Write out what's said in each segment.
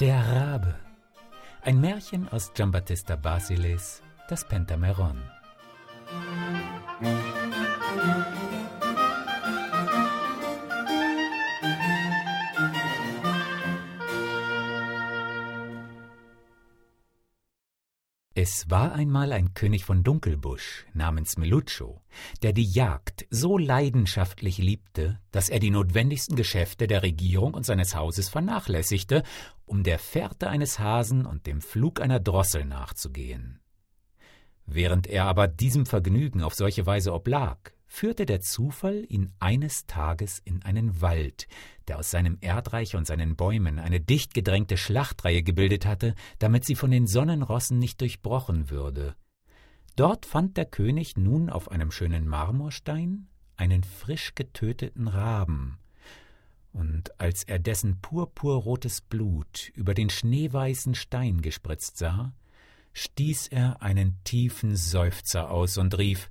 Der Rabe. Ein Märchen aus Giambattista Basiles, das Pentameron. Es war einmal ein König von Dunkelbusch namens Meluccio, der die Jagd so leidenschaftlich liebte, dass er die notwendigsten Geschäfte der Regierung und seines Hauses vernachlässigte, um der Fährte eines Hasen und dem Flug einer Drossel nachzugehen. Während er aber diesem Vergnügen auf solche Weise oblag, führte der Zufall ihn eines Tages in einen Wald, der aus seinem Erdreich und seinen Bäumen eine dicht gedrängte Schlachtreihe gebildet hatte, damit sie von den Sonnenrossen nicht durchbrochen würde. Dort fand der König nun auf einem schönen Marmorstein einen frisch getöteten Raben, und als er dessen purpurrotes Blut über den schneeweißen Stein gespritzt sah, stieß er einen tiefen Seufzer aus und rief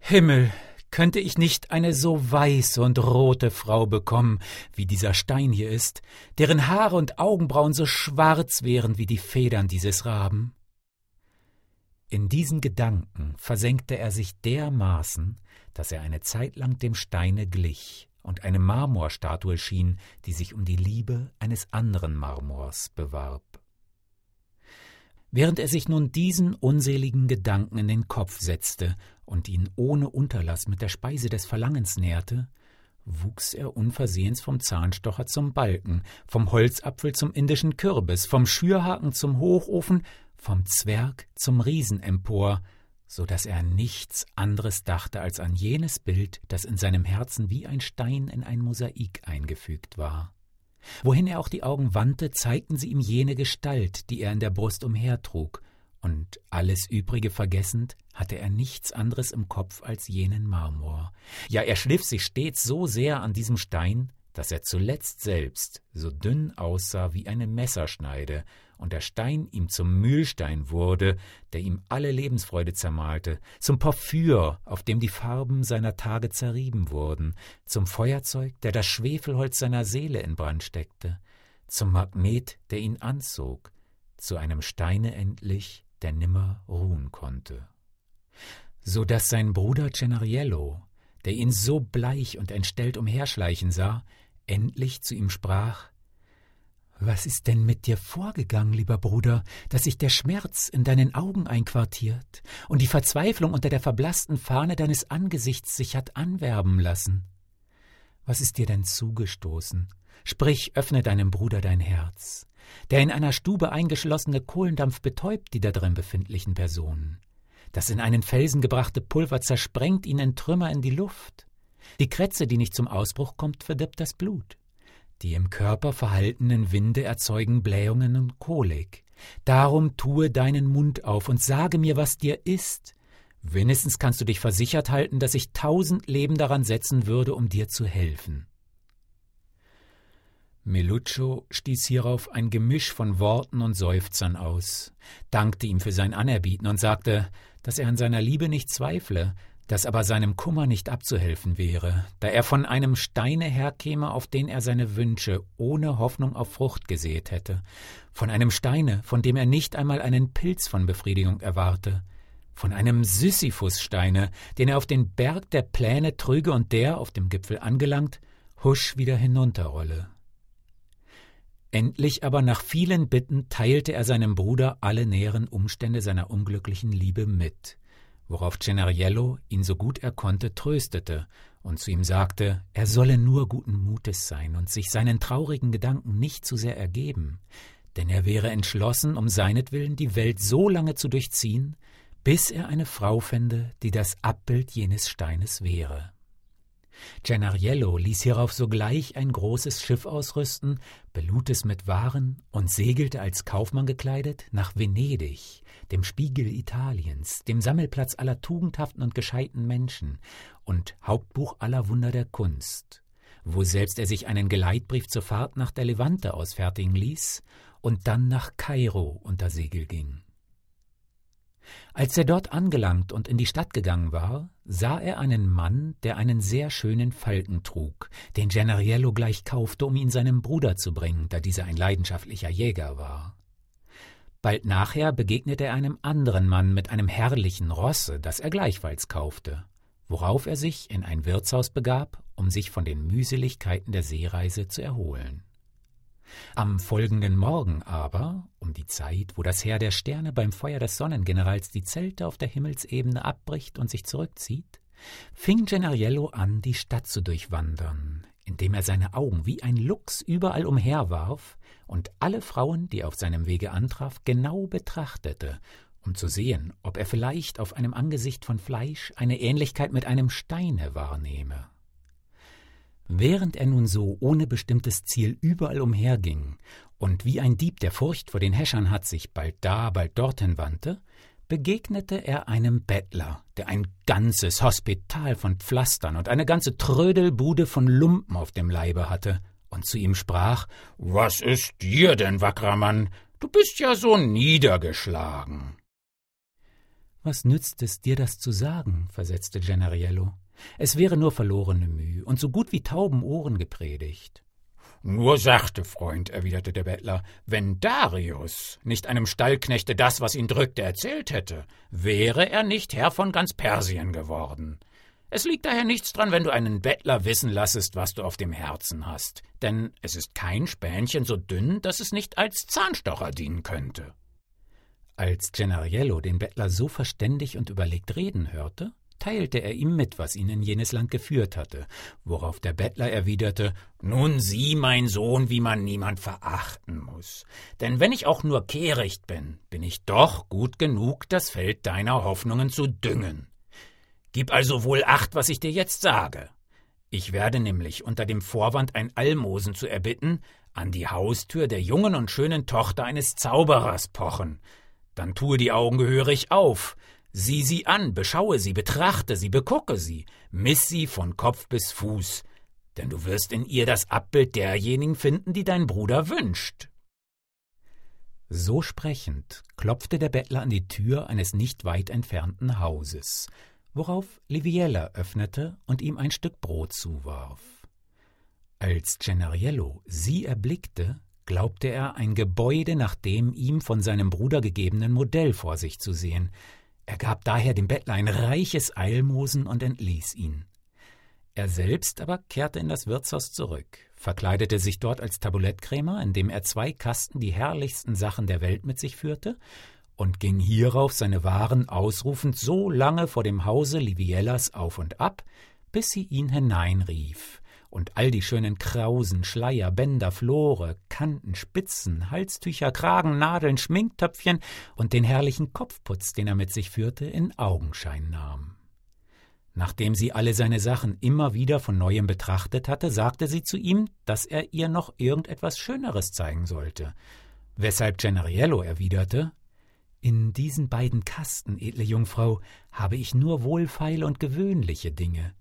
Himmel, könnte ich nicht eine so weiße und rote Frau bekommen, wie dieser Stein hier ist, deren Haare und Augenbrauen so schwarz wären wie die Federn dieses Raben? In diesen Gedanken versenkte er sich dermaßen, dass er eine Zeit lang dem Steine glich und eine Marmorstatue schien, die sich um die Liebe eines anderen Marmors bewarb. Während er sich nun diesen unseligen Gedanken in den Kopf setzte und ihn ohne Unterlass mit der Speise des Verlangens nährte, wuchs er unversehens vom Zahnstocher zum Balken, vom Holzapfel zum indischen Kürbis, vom Schürhaken zum Hochofen, vom Zwerg zum Riesen empor, so dass er nichts anderes dachte als an jenes Bild, das in seinem Herzen wie ein Stein in ein Mosaik eingefügt war. Wohin er auch die Augen wandte, zeigten sie ihm jene Gestalt, die er in der Brust umhertrug, und alles übrige vergessend, hatte er nichts anderes im Kopf als jenen Marmor. Ja, er schliff sich stets so sehr an diesem Stein, dass er zuletzt selbst so dünn aussah wie eine Messerschneide und der Stein ihm zum Mühlstein wurde, der ihm alle Lebensfreude zermalte, zum Porphyr, auf dem die Farben seiner Tage zerrieben wurden, zum Feuerzeug, der das Schwefelholz seiner Seele in Brand steckte, zum Magnet, der ihn anzog, zu einem Steine endlich, der nimmer ruhen konnte. So dass sein Bruder Cenariello, der ihn so bleich und entstellt umherschleichen sah, endlich zu ihm sprach Was ist denn mit dir vorgegangen, lieber Bruder, dass sich der Schmerz in deinen Augen einquartiert und die Verzweiflung unter der verblaßten Fahne deines Angesichts sich hat anwerben lassen? Was ist dir denn zugestoßen? Sprich, öffne deinem Bruder dein Herz. Der in einer Stube eingeschlossene Kohlendampf betäubt die da drin befindlichen Personen. Das in einen Felsen gebrachte Pulver zersprengt ihn in Trümmer in die Luft. Die Krätze, die nicht zum Ausbruch kommt, verdirbt das Blut. Die im Körper verhaltenen Winde erzeugen Blähungen und Kolik. Darum tue deinen Mund auf und sage mir, was dir ist. Wenigstens kannst du dich versichert halten, dass ich tausend Leben daran setzen würde, um dir zu helfen. Meluccio stieß hierauf ein Gemisch von Worten und Seufzern aus, dankte ihm für sein Anerbieten und sagte, dass er an seiner Liebe nicht zweifle, dass aber seinem Kummer nicht abzuhelfen wäre, da er von einem Steine herkäme, auf den er seine Wünsche ohne Hoffnung auf Frucht gesät hätte, von einem Steine, von dem er nicht einmal einen Pilz von Befriedigung erwarte, von einem Sisyphussteine, den er auf den Berg der Pläne trüge und der, auf dem Gipfel angelangt, husch wieder hinunterrolle. Endlich aber nach vielen Bitten teilte er seinem Bruder alle näheren Umstände seiner unglücklichen Liebe mit, worauf Cenariello ihn so gut er konnte tröstete und zu ihm sagte, er solle nur guten Mutes sein und sich seinen traurigen Gedanken nicht zu sehr ergeben, denn er wäre entschlossen, um seinetwillen die Welt so lange zu durchziehen, bis er eine Frau fände, die das Abbild jenes Steines wäre. Gennariello ließ hierauf sogleich ein großes Schiff ausrüsten, belud es mit Waren und segelte als Kaufmann gekleidet nach Venedig, dem Spiegel Italiens, dem Sammelplatz aller tugendhaften und gescheiten Menschen und Hauptbuch aller Wunder der Kunst, wo selbst er sich einen Geleitbrief zur Fahrt nach der Levante ausfertigen ließ und dann nach Kairo unter Segel ging. Als er dort angelangt und in die Stadt gegangen war, sah er einen Mann, der einen sehr schönen Falken trug, den Gennariello gleich kaufte, um ihn seinem Bruder zu bringen, da dieser ein leidenschaftlicher Jäger war. Bald nachher begegnete er einem anderen Mann mit einem herrlichen Rosse, das er gleichfalls kaufte, worauf er sich in ein Wirtshaus begab, um sich von den Mühseligkeiten der Seereise zu erholen. Am folgenden Morgen aber, um die Zeit, wo das Heer der Sterne beim Feuer des Sonnengenerals die Zelte auf der Himmelsebene abbricht und sich zurückzieht, fing Gennariello an, die Stadt zu durchwandern, indem er seine Augen wie ein Luchs überall umherwarf und alle Frauen, die auf seinem Wege antraf, genau betrachtete, um zu sehen, ob er vielleicht auf einem Angesicht von Fleisch eine Ähnlichkeit mit einem Steine wahrnehme. Während er nun so ohne bestimmtes Ziel überall umherging und wie ein Dieb, der Furcht vor den Häschern hat, sich bald da, bald dorthin wandte, begegnete er einem Bettler, der ein ganzes Hospital von Pflastern und eine ganze Trödelbude von Lumpen auf dem Leibe hatte und zu ihm sprach: Was ist dir denn, wackerer Mann? Du bist ja so niedergeschlagen. Was nützt es dir, das zu sagen? versetzte Gennariello. Es wäre nur verlorene Mühe und so gut wie tauben Ohren gepredigt. Nur sachte, Freund, erwiderte der Bettler, wenn Darius nicht einem Stallknechte das, was ihn drückte, erzählt hätte, wäre er nicht Herr von ganz Persien geworden. Es liegt daher nichts dran, wenn du einen Bettler wissen lassest, was du auf dem Herzen hast, denn es ist kein Spänchen so dünn, dass es nicht als Zahnstocher dienen könnte. Als Gennariello den Bettler so verständig und überlegt reden hörte, teilte er ihm mit, was ihn in jenes Land geführt hatte, worauf der Bettler erwiderte Nun sieh, mein Sohn, wie man niemand verachten muss. Denn wenn ich auch nur kehricht bin, bin ich doch gut genug, das Feld deiner Hoffnungen zu düngen. Gib also wohl acht, was ich dir jetzt sage. Ich werde nämlich unter dem Vorwand, ein Almosen zu erbitten, an die Haustür der jungen und schönen Tochter eines Zauberers pochen. Dann tue die Augen gehörig auf, Sieh sie an, beschaue sie, betrachte sie, begucke sie, miss sie von Kopf bis Fuß, denn du wirst in ihr das Abbild derjenigen finden, die dein Bruder wünscht. So sprechend klopfte der Bettler an die Tür eines nicht weit entfernten Hauses, worauf Liviella öffnete und ihm ein Stück Brot zuwarf. Als Gennariello sie erblickte, glaubte er ein Gebäude nach dem ihm von seinem Bruder gegebenen Modell vor sich zu sehen, er gab daher dem Bettler ein reiches Almosen und entließ ihn. Er selbst aber kehrte in das Wirtshaus zurück, verkleidete sich dort als Tabulettkrämer, indem er zwei Kasten die herrlichsten Sachen der Welt mit sich führte, und ging hierauf seine Waren ausrufend so lange vor dem Hause Liviellas auf und ab, bis sie ihn hineinrief, und all die schönen Krausen, Schleier, Bänder, Flore, Kanten, Spitzen, Halstücher, Kragen, Nadeln, Schminktöpfchen und den herrlichen Kopfputz, den er mit sich führte, in Augenschein nahm. Nachdem sie alle seine Sachen immer wieder von neuem betrachtet hatte, sagte sie zu ihm, dass er ihr noch irgendetwas Schöneres zeigen sollte, weshalb Gennariello erwiderte In diesen beiden Kasten, edle Jungfrau, habe ich nur wohlfeile und gewöhnliche Dinge.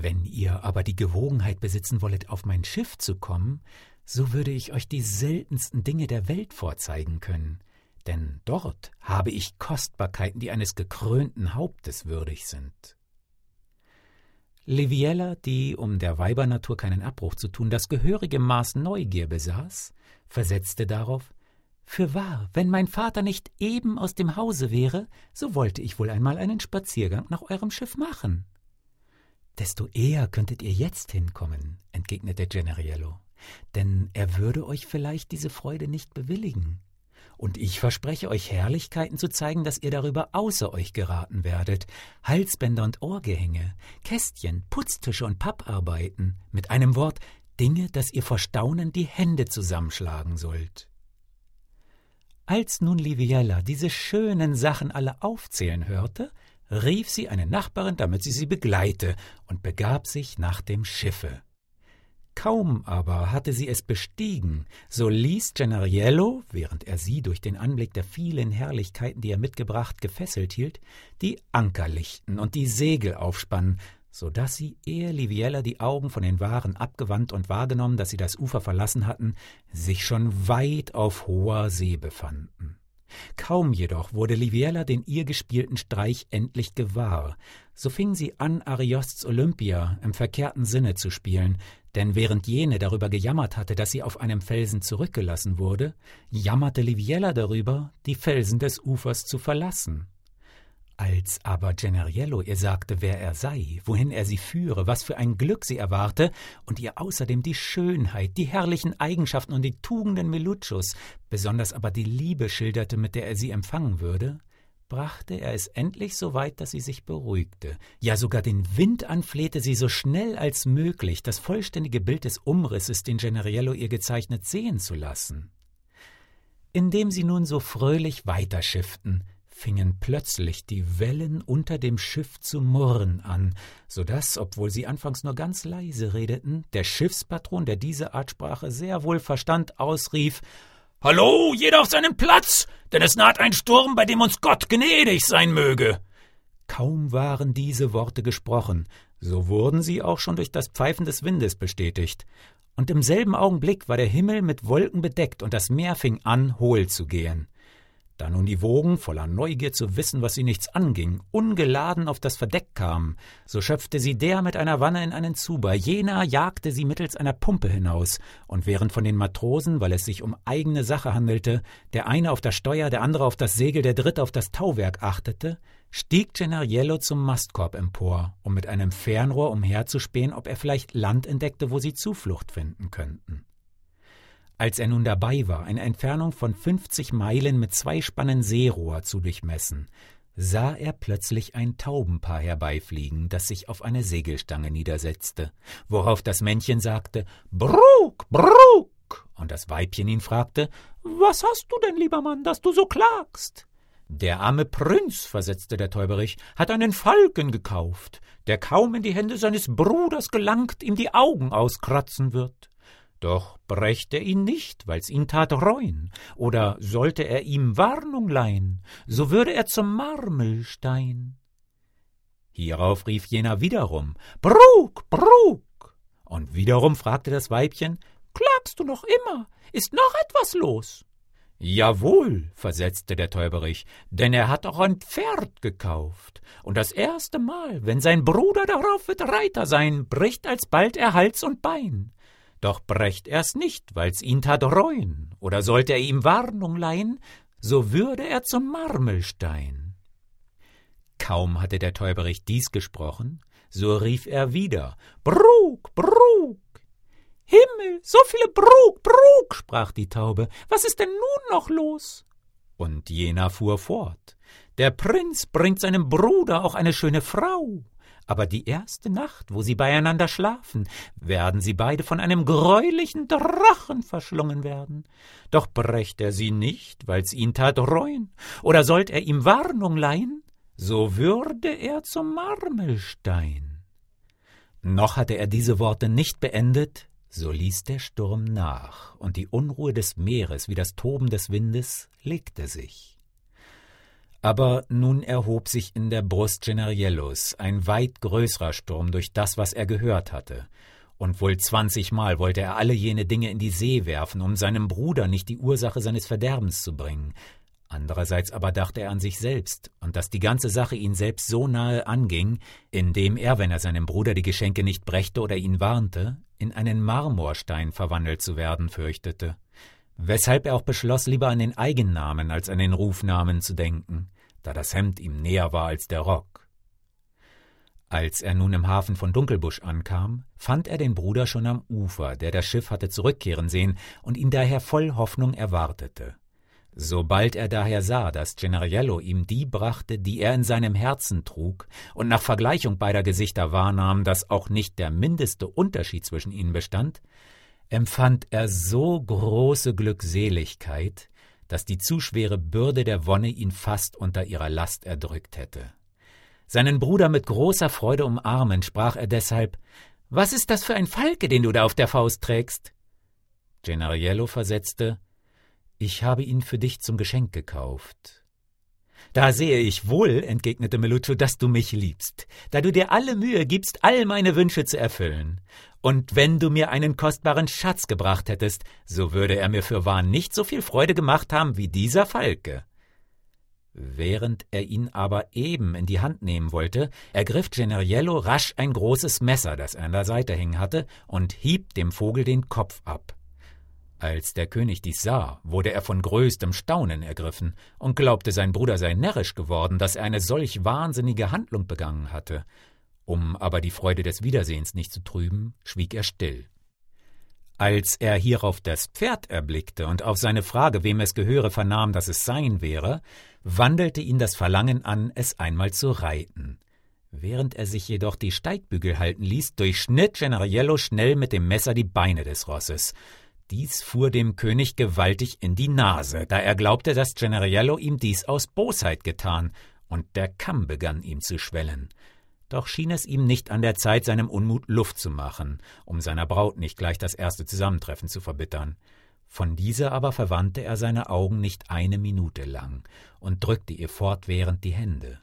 Wenn ihr aber die Gewogenheit besitzen wollet, auf mein Schiff zu kommen, so würde ich euch die seltensten Dinge der Welt vorzeigen können, denn dort habe ich Kostbarkeiten, die eines gekrönten Hauptes würdig sind. Liviella, die, um der Weibernatur keinen Abbruch zu tun, das gehörige Maß Neugier besaß, versetzte darauf Fürwahr, wenn mein Vater nicht eben aus dem Hause wäre, so wollte ich wohl einmal einen Spaziergang nach eurem Schiff machen. Desto eher könntet ihr jetzt hinkommen, entgegnete Gennariello, denn er würde euch vielleicht diese Freude nicht bewilligen. Und ich verspreche euch Herrlichkeiten zu zeigen, dass ihr darüber außer euch geraten werdet. Halsbänder und Ohrgehänge, Kästchen, Putztische und Papparbeiten, mit einem Wort Dinge, dass ihr vor Staunen die Hände zusammenschlagen sollt. Als nun Liviella diese schönen Sachen alle aufzählen hörte, rief sie eine Nachbarin, damit sie sie begleite, und begab sich nach dem Schiffe. Kaum aber hatte sie es bestiegen, so ließ Gennariello, während er sie durch den Anblick der vielen Herrlichkeiten, die er mitgebracht, gefesselt hielt, die Anker lichten und die Segel aufspannen, so dass sie, ehe Liviella die Augen von den Waren abgewandt und wahrgenommen, dass sie das Ufer verlassen hatten, sich schon weit auf hoher See befanden. Kaum jedoch wurde Liviella den ihr gespielten Streich endlich gewahr, so fing sie an, Ariosts Olympia im verkehrten Sinne zu spielen, denn während jene darüber gejammert hatte, dass sie auf einem Felsen zurückgelassen wurde, jammerte Liviella darüber, die Felsen des Ufers zu verlassen. Als aber Generiello ihr sagte, wer er sei, wohin er sie führe, was für ein Glück sie erwarte, und ihr außerdem die Schönheit, die herrlichen Eigenschaften und die Tugenden Meluccios, besonders aber die Liebe schilderte, mit der er sie empfangen würde, brachte er es endlich so weit, dass sie sich beruhigte, ja sogar den Wind anflehte, sie so schnell als möglich das vollständige Bild des Umrisses, den Generiello ihr gezeichnet, sehen zu lassen. Indem sie nun so fröhlich weiterschifften, fingen plötzlich die Wellen unter dem Schiff zu murren an, so dass, obwohl sie anfangs nur ganz leise redeten, der Schiffspatron, der diese Art Sprache sehr wohl verstand, ausrief Hallo, jeder auf seinen Platz, denn es naht ein Sturm, bei dem uns Gott gnädig sein möge. Kaum waren diese Worte gesprochen, so wurden sie auch schon durch das Pfeifen des Windes bestätigt, und im selben Augenblick war der Himmel mit Wolken bedeckt und das Meer fing an, hohl zu gehen. Da nun die Wogen, voller Neugier zu wissen, was sie nichts anging, ungeladen auf das Verdeck kamen, so schöpfte sie der mit einer Wanne in einen Zuber, jener jagte sie mittels einer Pumpe hinaus, und während von den Matrosen, weil es sich um eigene Sache handelte, der eine auf das Steuer, der andere auf das Segel, der dritte auf das Tauwerk achtete, stieg Gennariello zum Mastkorb empor, um mit einem Fernrohr umherzuspähen, ob er vielleicht Land entdeckte, wo sie Zuflucht finden könnten. Als er nun dabei war, eine Entfernung von fünfzig Meilen mit zwei Spannen Seerohr zu durchmessen, sah er plötzlich ein Taubenpaar herbeifliegen, das sich auf eine Segelstange niedersetzte, worauf das Männchen sagte Bruk, Bruk, und das Weibchen ihn fragte Was hast du denn, lieber Mann, dass du so klagst? Der arme Prinz, versetzte der Täuberich, hat einen Falken gekauft, der kaum in die Hände seines Bruders gelangt, ihm die Augen auskratzen wird. Doch brächt er ihn nicht, weil's ihn tat reuen, oder sollte er ihm Warnung leihen, so würde er zum Marmelstein. Hierauf rief jener wiederum Brug, Brug. Und wiederum fragte das Weibchen Klagst du noch immer? Ist noch etwas los? Jawohl, versetzte der Täuberich, denn er hat auch ein Pferd gekauft, und das erste Mal, wenn sein Bruder darauf wird Reiter sein, bricht alsbald er Hals und Bein. Doch brächt er's nicht, weil's ihn tat reuen, oder sollte er ihm Warnung leihen, so würde er zum Marmelstein. Kaum hatte der Täuberich dies gesprochen, so rief er wieder Brug, Brug. Himmel, so viele Brug, Brug, sprach die Taube, was ist denn nun noch los? Und jener fuhr fort Der Prinz bringt seinem Bruder auch eine schöne Frau, aber die erste Nacht, wo sie beieinander schlafen, werden sie beide von einem greulichen Drachen verschlungen werden. Doch brächt er sie nicht, weil's ihn tat reuen, oder sollt er ihm Warnung leihen, so würde er zum Marmelstein. Noch hatte er diese Worte nicht beendet, so ließ der Sturm nach, und die Unruhe des Meeres wie das Toben des Windes legte sich. Aber nun erhob sich in der Brust Generiellos ein weit größerer Sturm durch das, was er gehört hatte, und wohl zwanzigmal wollte er alle jene Dinge in die See werfen, um seinem Bruder nicht die Ursache seines Verderbens zu bringen. Andererseits aber dachte er an sich selbst und dass die ganze Sache ihn selbst so nahe anging, indem er, wenn er seinem Bruder die Geschenke nicht brächte oder ihn warnte, in einen Marmorstein verwandelt zu werden fürchtete weshalb er auch beschloss, lieber an den Eigennamen als an den Rufnamen zu denken, da das Hemd ihm näher war als der Rock. Als er nun im Hafen von Dunkelbusch ankam, fand er den Bruder schon am Ufer, der das Schiff hatte zurückkehren sehen und ihn daher voll Hoffnung erwartete. Sobald er daher sah, dass Generiello ihm die brachte, die er in seinem Herzen trug, und nach Vergleichung beider Gesichter wahrnahm, dass auch nicht der mindeste Unterschied zwischen ihnen bestand, empfand er so große Glückseligkeit, dass die zu schwere Bürde der Wonne ihn fast unter ihrer Last erdrückt hätte. Seinen Bruder mit großer Freude umarmend sprach er deshalb Was ist das für ein Falke, den du da auf der Faust trägst? Gennariello versetzte Ich habe ihn für dich zum Geschenk gekauft. Da sehe ich wohl, entgegnete Meluccio, dass du mich liebst, da du dir alle Mühe gibst, all meine Wünsche zu erfüllen. Und wenn du mir einen kostbaren Schatz gebracht hättest, so würde er mir für wahr nicht so viel Freude gemacht haben wie dieser Falke. Während er ihn aber eben in die Hand nehmen wollte, ergriff Generiello rasch ein großes Messer, das er an der Seite hängen hatte, und hieb dem Vogel den Kopf ab. Als der König dies sah, wurde er von größtem Staunen ergriffen und glaubte, sein Bruder sei närrisch geworden, dass er eine solch wahnsinnige Handlung begangen hatte. Um aber die Freude des Wiedersehens nicht zu trüben, schwieg er still. Als er hierauf das Pferd erblickte und auf seine Frage, wem es gehöre, vernahm, dass es sein wäre, wandelte ihn das Verlangen an, es einmal zu reiten. Während er sich jedoch die Steigbügel halten ließ, durchschnitt Genariello schnell mit dem Messer die Beine des Rosses. Dies fuhr dem König gewaltig in die Nase, da er glaubte, dass Genariello ihm dies aus Bosheit getan, und der Kamm begann ihm zu schwellen. Doch schien es ihm nicht an der Zeit, seinem Unmut Luft zu machen, um seiner Braut nicht gleich das erste Zusammentreffen zu verbittern. Von dieser aber verwandte er seine Augen nicht eine Minute lang und drückte ihr fortwährend die Hände.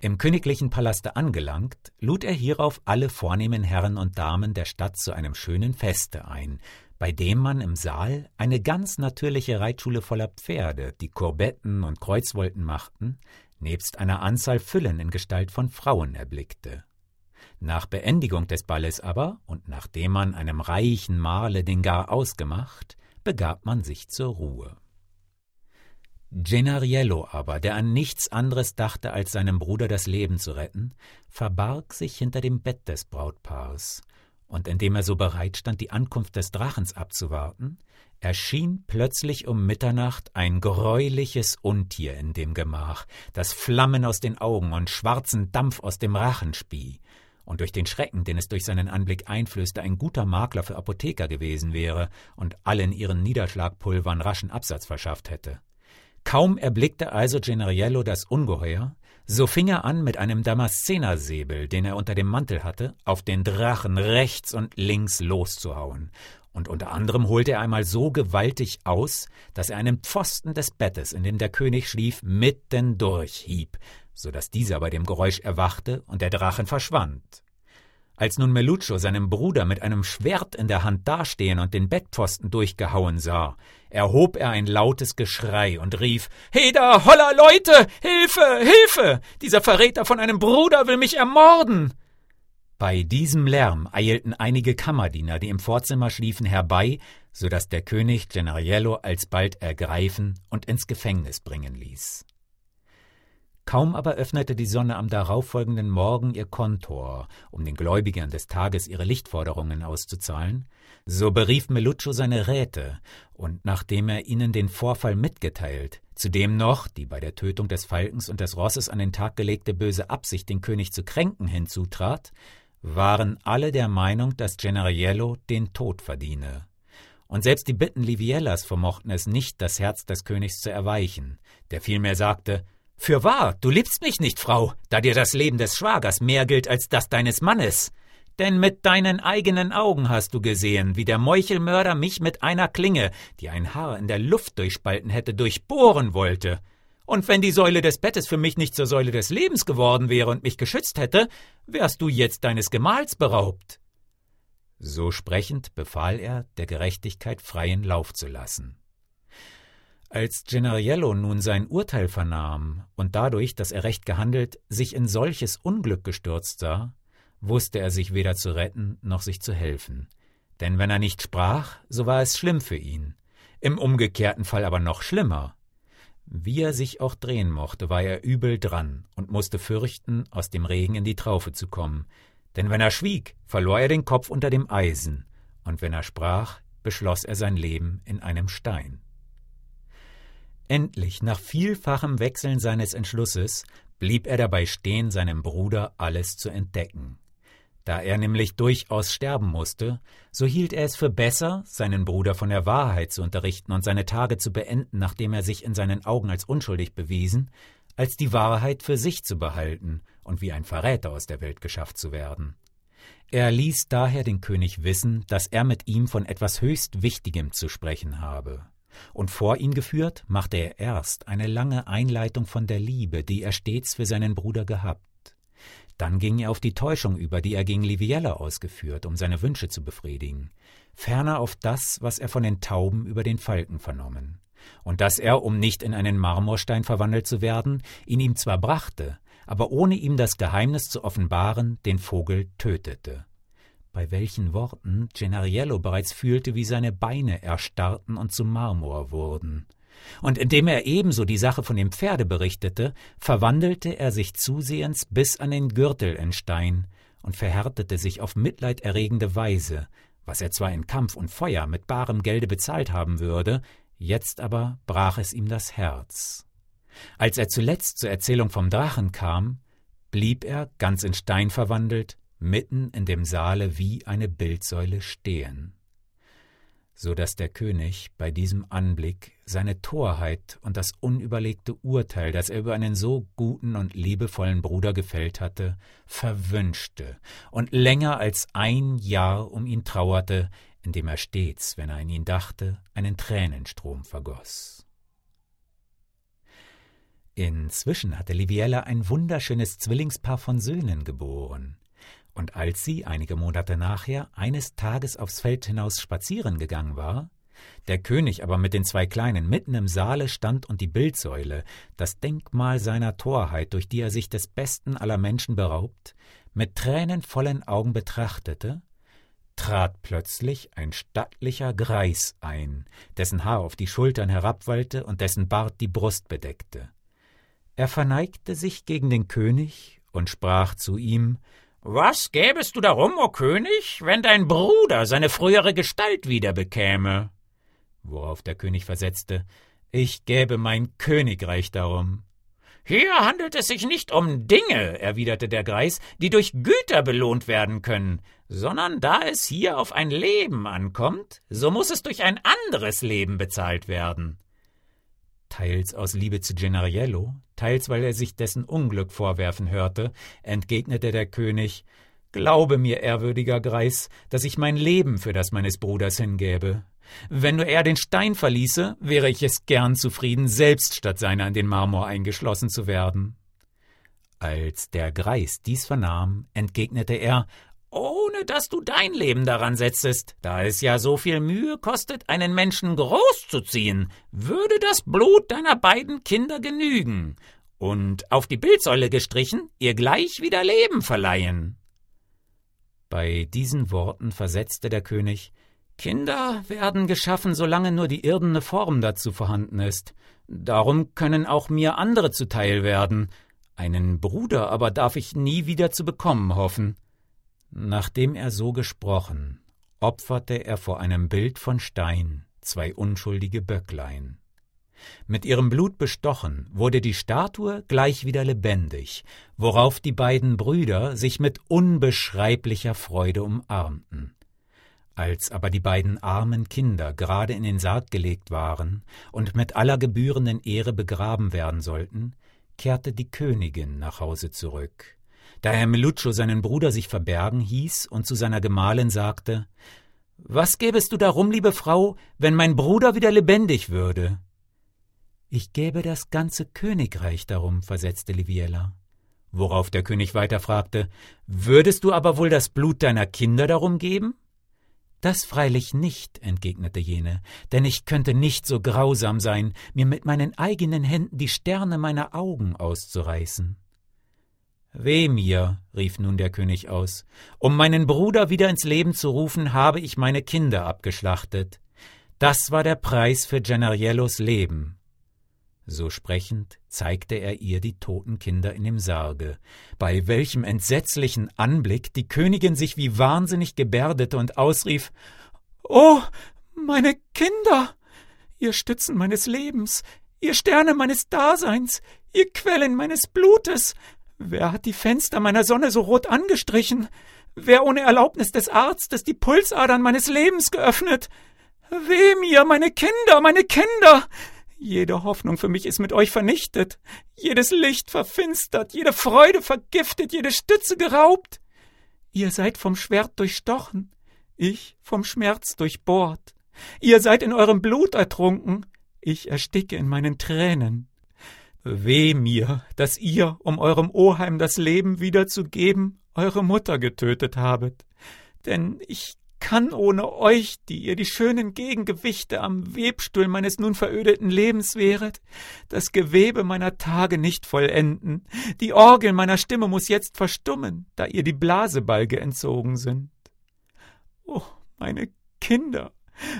Im königlichen Palaste angelangt, lud er hierauf alle vornehmen Herren und Damen der Stadt zu einem schönen Feste ein, bei dem man im Saal eine ganz natürliche Reitschule voller Pferde, die Kurbetten und Kreuzwolten machten, nebst einer Anzahl Füllen in Gestalt von Frauen erblickte. Nach Beendigung des Balles aber, und nachdem man einem reichen Mahle den Gar ausgemacht, begab man sich zur Ruhe. Gennariello aber, der an nichts anderes dachte, als seinem Bruder das Leben zu retten, verbarg sich hinter dem Bett des Brautpaars, und indem er so bereit stand, die Ankunft des Drachens abzuwarten, erschien plötzlich um Mitternacht ein greuliches Untier in dem Gemach, das Flammen aus den Augen und schwarzen Dampf aus dem Rachen spie, und durch den Schrecken, den es durch seinen Anblick einflößte, ein guter Makler für Apotheker gewesen wäre und allen ihren Niederschlagpulvern raschen Absatz verschafft hätte. Kaum erblickte also Generiello das Ungeheuer, so fing er an, mit einem Damaszenersäbel, den er unter dem Mantel hatte, auf den Drachen rechts und links loszuhauen. Und unter anderem holte er einmal so gewaltig aus, dass er einen Pfosten des Bettes, in dem der König schlief, mitten durchhieb, so dass dieser bei dem Geräusch erwachte und der Drachen verschwand. Als nun Meluccio seinem Bruder mit einem Schwert in der Hand dastehen und den Bettpfosten durchgehauen sah, erhob er ein lautes Geschrei und rief Heda, holla Leute, Hilfe, Hilfe. Dieser Verräter von einem Bruder will mich ermorden. Bei diesem Lärm eilten einige Kammerdiener, die im Vorzimmer schliefen, herbei, so dass der König Genariello alsbald ergreifen und ins Gefängnis bringen ließ. Kaum aber öffnete die Sonne am darauffolgenden Morgen ihr Kontor, um den Gläubigern des Tages ihre Lichtforderungen auszuzahlen, so berief Meluccio seine Räte, und nachdem er ihnen den Vorfall mitgeteilt, zudem noch die bei der Tötung des Falkens und des Rosses an den Tag gelegte böse Absicht, den König zu kränken, hinzutrat, waren alle der Meinung, dass Generiello den Tod verdiene. Und selbst die Bitten Liviellas vermochten es nicht, das Herz des Königs zu erweichen, der vielmehr sagte, Fürwahr, du liebst mich nicht, Frau, da dir das Leben des Schwagers mehr gilt als das deines Mannes. Denn mit deinen eigenen Augen hast du gesehen, wie der Meuchelmörder mich mit einer Klinge, die ein Haar in der Luft durchspalten hätte, durchbohren wollte. Und wenn die Säule des Bettes für mich nicht zur Säule des Lebens geworden wäre und mich geschützt hätte, wärst du jetzt deines Gemahls beraubt. So sprechend befahl er, der Gerechtigkeit freien Lauf zu lassen. Als Gennariello nun sein Urteil vernahm und dadurch, dass er recht gehandelt, sich in solches Unglück gestürzt sah, wusste er sich weder zu retten noch sich zu helfen. Denn wenn er nicht sprach, so war es schlimm für ihn. Im umgekehrten Fall aber noch schlimmer. Wie er sich auch drehen mochte, war er übel dran und musste fürchten, aus dem Regen in die Traufe zu kommen. Denn wenn er schwieg, verlor er den Kopf unter dem Eisen, und wenn er sprach, beschloss er sein Leben in einem Stein. Endlich, nach vielfachem Wechseln seines Entschlusses, blieb er dabei stehen, seinem Bruder alles zu entdecken. Da er nämlich durchaus sterben musste, so hielt er es für besser, seinen Bruder von der Wahrheit zu unterrichten und seine Tage zu beenden, nachdem er sich in seinen Augen als unschuldig bewiesen, als die Wahrheit für sich zu behalten und wie ein Verräter aus der Welt geschafft zu werden. Er ließ daher den König wissen, dass er mit ihm von etwas höchst Wichtigem zu sprechen habe und vor ihn geführt, machte er erst eine lange Einleitung von der Liebe, die er stets für seinen Bruder gehabt. Dann ging er auf die Täuschung über, die er gegen Liviella ausgeführt, um seine Wünsche zu befriedigen, ferner auf das, was er von den Tauben über den Falken vernommen. und dass er, um nicht in einen Marmorstein verwandelt zu werden, ihn ihm zwar brachte, aber ohne ihm das Geheimnis zu offenbaren, den Vogel tötete. Bei welchen Worten Gennariello bereits fühlte, wie seine Beine erstarrten und zu Marmor wurden. Und indem er ebenso die Sache von dem Pferde berichtete, verwandelte er sich zusehends bis an den Gürtel in Stein und verhärtete sich auf mitleiderregende Weise, was er zwar in Kampf und Feuer mit barem Gelde bezahlt haben würde, jetzt aber brach es ihm das Herz. Als er zuletzt zur Erzählung vom Drachen kam, blieb er, ganz in Stein verwandelt, mitten in dem Saale wie eine Bildsäule stehen, so dass der König bei diesem Anblick seine Torheit und das unüberlegte Urteil, das er über einen so guten und liebevollen Bruder gefällt hatte, verwünschte und länger als ein Jahr um ihn trauerte, indem er stets, wenn er an ihn dachte, einen Tränenstrom vergoß. Inzwischen hatte Liviella ein wunderschönes Zwillingspaar von Söhnen geboren, und als sie einige Monate nachher eines Tages aufs Feld hinaus spazieren gegangen war, der König aber mit den zwei Kleinen mitten im Saale stand und die Bildsäule, das Denkmal seiner Torheit, durch die er sich des besten aller Menschen beraubt, mit tränenvollen Augen betrachtete, trat plötzlich ein stattlicher Greis ein, dessen Haar auf die Schultern herabwallte und dessen Bart die Brust bedeckte. Er verneigte sich gegen den König und sprach zu ihm Was gäbest du darum, o König, wenn dein Bruder seine frühere Gestalt wieder bekäme? Worauf der König versetzte Ich gäbe mein Königreich darum. Hier handelt es sich nicht um Dinge, erwiderte der Greis, die durch Güter belohnt werden können, sondern da es hier auf ein Leben ankommt, so muss es durch ein anderes Leben bezahlt werden. Teils aus Liebe zu Gennariello, teils weil er sich dessen Unglück vorwerfen hörte, entgegnete der König Glaube mir, ehrwürdiger Greis, dass ich mein Leben für das meines Bruders hingäbe. Wenn nur er den Stein verließe, wäre ich es gern zufrieden, selbst statt seiner in den Marmor eingeschlossen zu werden. Als der Greis dies vernahm, entgegnete er, ohne dass du dein Leben daran setzest, da es ja so viel Mühe kostet, einen Menschen großzuziehen, würde das Blut deiner beiden Kinder genügen und auf die Bildsäule gestrichen ihr gleich wieder Leben verleihen. Bei diesen Worten versetzte der König Kinder werden geschaffen, solange nur die irdene Form dazu vorhanden ist. Darum können auch mir andere zuteil werden. Einen Bruder aber darf ich nie wieder zu bekommen hoffen. Nachdem er so gesprochen, opferte er vor einem Bild von Stein zwei unschuldige Böcklein. Mit ihrem Blut bestochen wurde die Statue gleich wieder lebendig, worauf die beiden Brüder sich mit unbeschreiblicher Freude umarmten. Als aber die beiden armen Kinder gerade in den Sarg gelegt waren und mit aller gebührenden Ehre begraben werden sollten, kehrte die Königin nach Hause zurück. Da Herr Meluccio seinen Bruder sich verbergen hieß und zu seiner Gemahlin sagte Was gäbest du darum, liebe Frau, wenn mein Bruder wieder lebendig würde? Ich gäbe das ganze Königreich darum, versetzte Liviella. Worauf der König weiter fragte Würdest du aber wohl das Blut deiner Kinder darum geben? Das freilich nicht, entgegnete jene, denn ich könnte nicht so grausam sein, mir mit meinen eigenen Händen die Sterne meiner Augen auszureißen. Weh mir, rief nun der König aus, um meinen Bruder wieder ins Leben zu rufen, habe ich meine Kinder abgeschlachtet. Das war der Preis für Gennariellos Leben. So sprechend zeigte er ihr die toten Kinder in dem Sarge, bei welchem entsetzlichen Anblick die Königin sich wie wahnsinnig gebärdete und ausrief Oh, meine Kinder. Ihr Stützen meines Lebens, ihr Sterne meines Daseins, ihr Quellen meines Blutes. Wer hat die Fenster meiner Sonne so rot angestrichen? Wer ohne Erlaubnis des Arztes die Pulsadern meines Lebens geöffnet? Weh mir, meine Kinder, meine Kinder! Jede Hoffnung für mich ist mit euch vernichtet, jedes Licht verfinstert, jede Freude vergiftet, jede Stütze geraubt. Ihr seid vom Schwert durchstochen, ich vom Schmerz durchbohrt. Ihr seid in eurem Blut ertrunken, ich ersticke in meinen Tränen. Weh mir, dass ihr, um eurem Oheim das Leben wiederzugeben, eure Mutter getötet habet. Denn ich kann ohne euch, die ihr die schönen Gegengewichte am Webstuhl meines nun verödeten Lebens wäret, das Gewebe meiner Tage nicht vollenden. Die Orgel meiner Stimme muss jetzt verstummen, da ihr die Blasebalge entzogen sind. Oh, meine Kinder,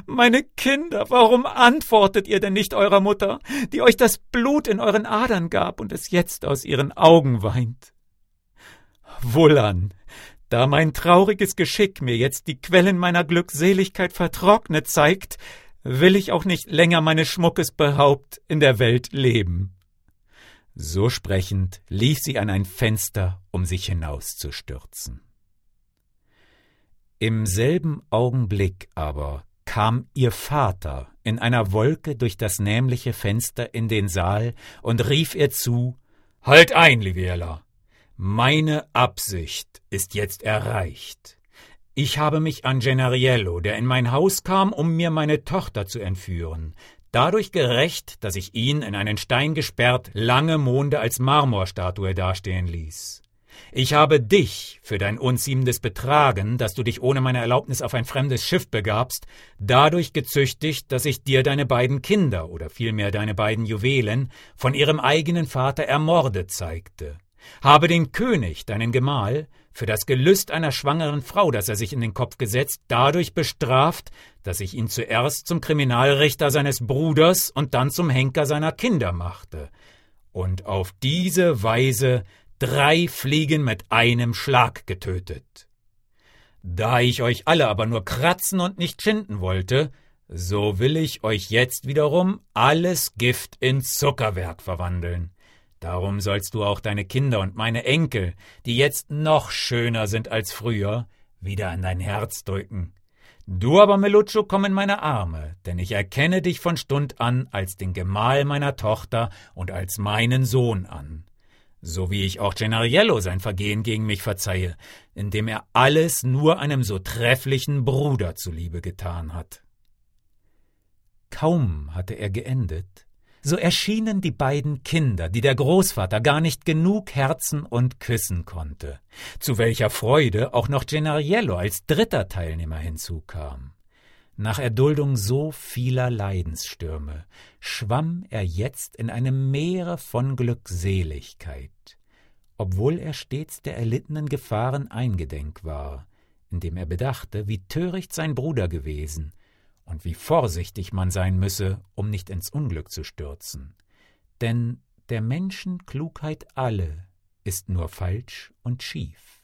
meine Kinder, warum antwortet ihr denn nicht eurer Mutter, die euch das Blut in euren Adern gab und es jetzt aus ihren Augen weint? Wohlan, da mein trauriges Geschick mir jetzt die Quellen meiner Glückseligkeit vertrocknet zeigt, will ich auch nicht länger meines Schmuckes behaupt in der Welt leben. So sprechend lief sie an ein Fenster, um sich hinauszustürzen. Im selben Augenblick aber kam ihr Vater in einer Wolke durch das nämliche Fenster in den Saal und rief ihr zu Halt ein, Liviella. Meine Absicht ist jetzt erreicht. Ich habe mich an Gennariello, der in mein Haus kam, um mir meine Tochter zu entführen, dadurch gerecht, dass ich ihn in einen Stein gesperrt lange Monde als Marmorstatue dastehen ließ. Ich habe dich für dein unziemendes Betragen, dass du dich ohne meine Erlaubnis auf ein fremdes Schiff begabst, dadurch gezüchtigt, dass ich dir deine beiden Kinder oder vielmehr deine beiden Juwelen von ihrem eigenen Vater ermordet zeigte. Habe den König, deinen Gemahl, für das Gelüst einer schwangeren Frau, das er sich in den Kopf gesetzt, dadurch bestraft, dass ich ihn zuerst zum Kriminalrichter seines Bruders und dann zum Henker seiner Kinder machte, und auf diese Weise drei Fliegen mit einem Schlag getötet. Da ich euch alle aber nur kratzen und nicht schinden wollte, so will ich euch jetzt wiederum alles Gift in Zuckerwerk verwandeln. Darum sollst du auch deine Kinder und meine Enkel, die jetzt noch schöner sind als früher, wieder an dein Herz drücken. Du aber, Meluccio, komm in meine Arme, denn ich erkenne dich von Stund an als den Gemahl meiner Tochter und als meinen Sohn an. So wie ich auch Gennariello sein Vergehen gegen mich verzeihe, indem er alles nur einem so trefflichen Bruder zuliebe getan hat. Kaum hatte er geendet, so erschienen die beiden Kinder, die der Großvater gar nicht genug herzen und küssen konnte, zu welcher Freude auch noch Gennariello als dritter Teilnehmer hinzukam. Nach Erduldung so vieler Leidensstürme schwamm er jetzt in einem Meere von Glückseligkeit, obwohl er stets der erlittenen Gefahren eingedenk war, indem er bedachte, wie töricht sein Bruder gewesen und wie vorsichtig man sein müsse, um nicht ins Unglück zu stürzen. Denn der Menschen Klugheit alle ist nur falsch und schief.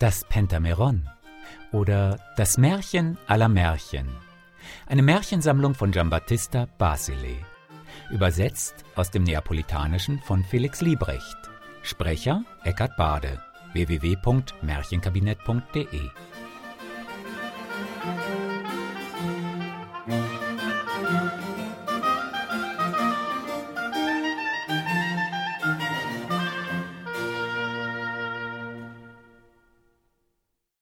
Das Pentameron oder Das Märchen aller Märchen. Eine Märchensammlung von Giambattista Basile. Übersetzt aus dem Neapolitanischen von Felix Liebrecht. Sprecher Eckhard Bade. www.märchenkabinett.de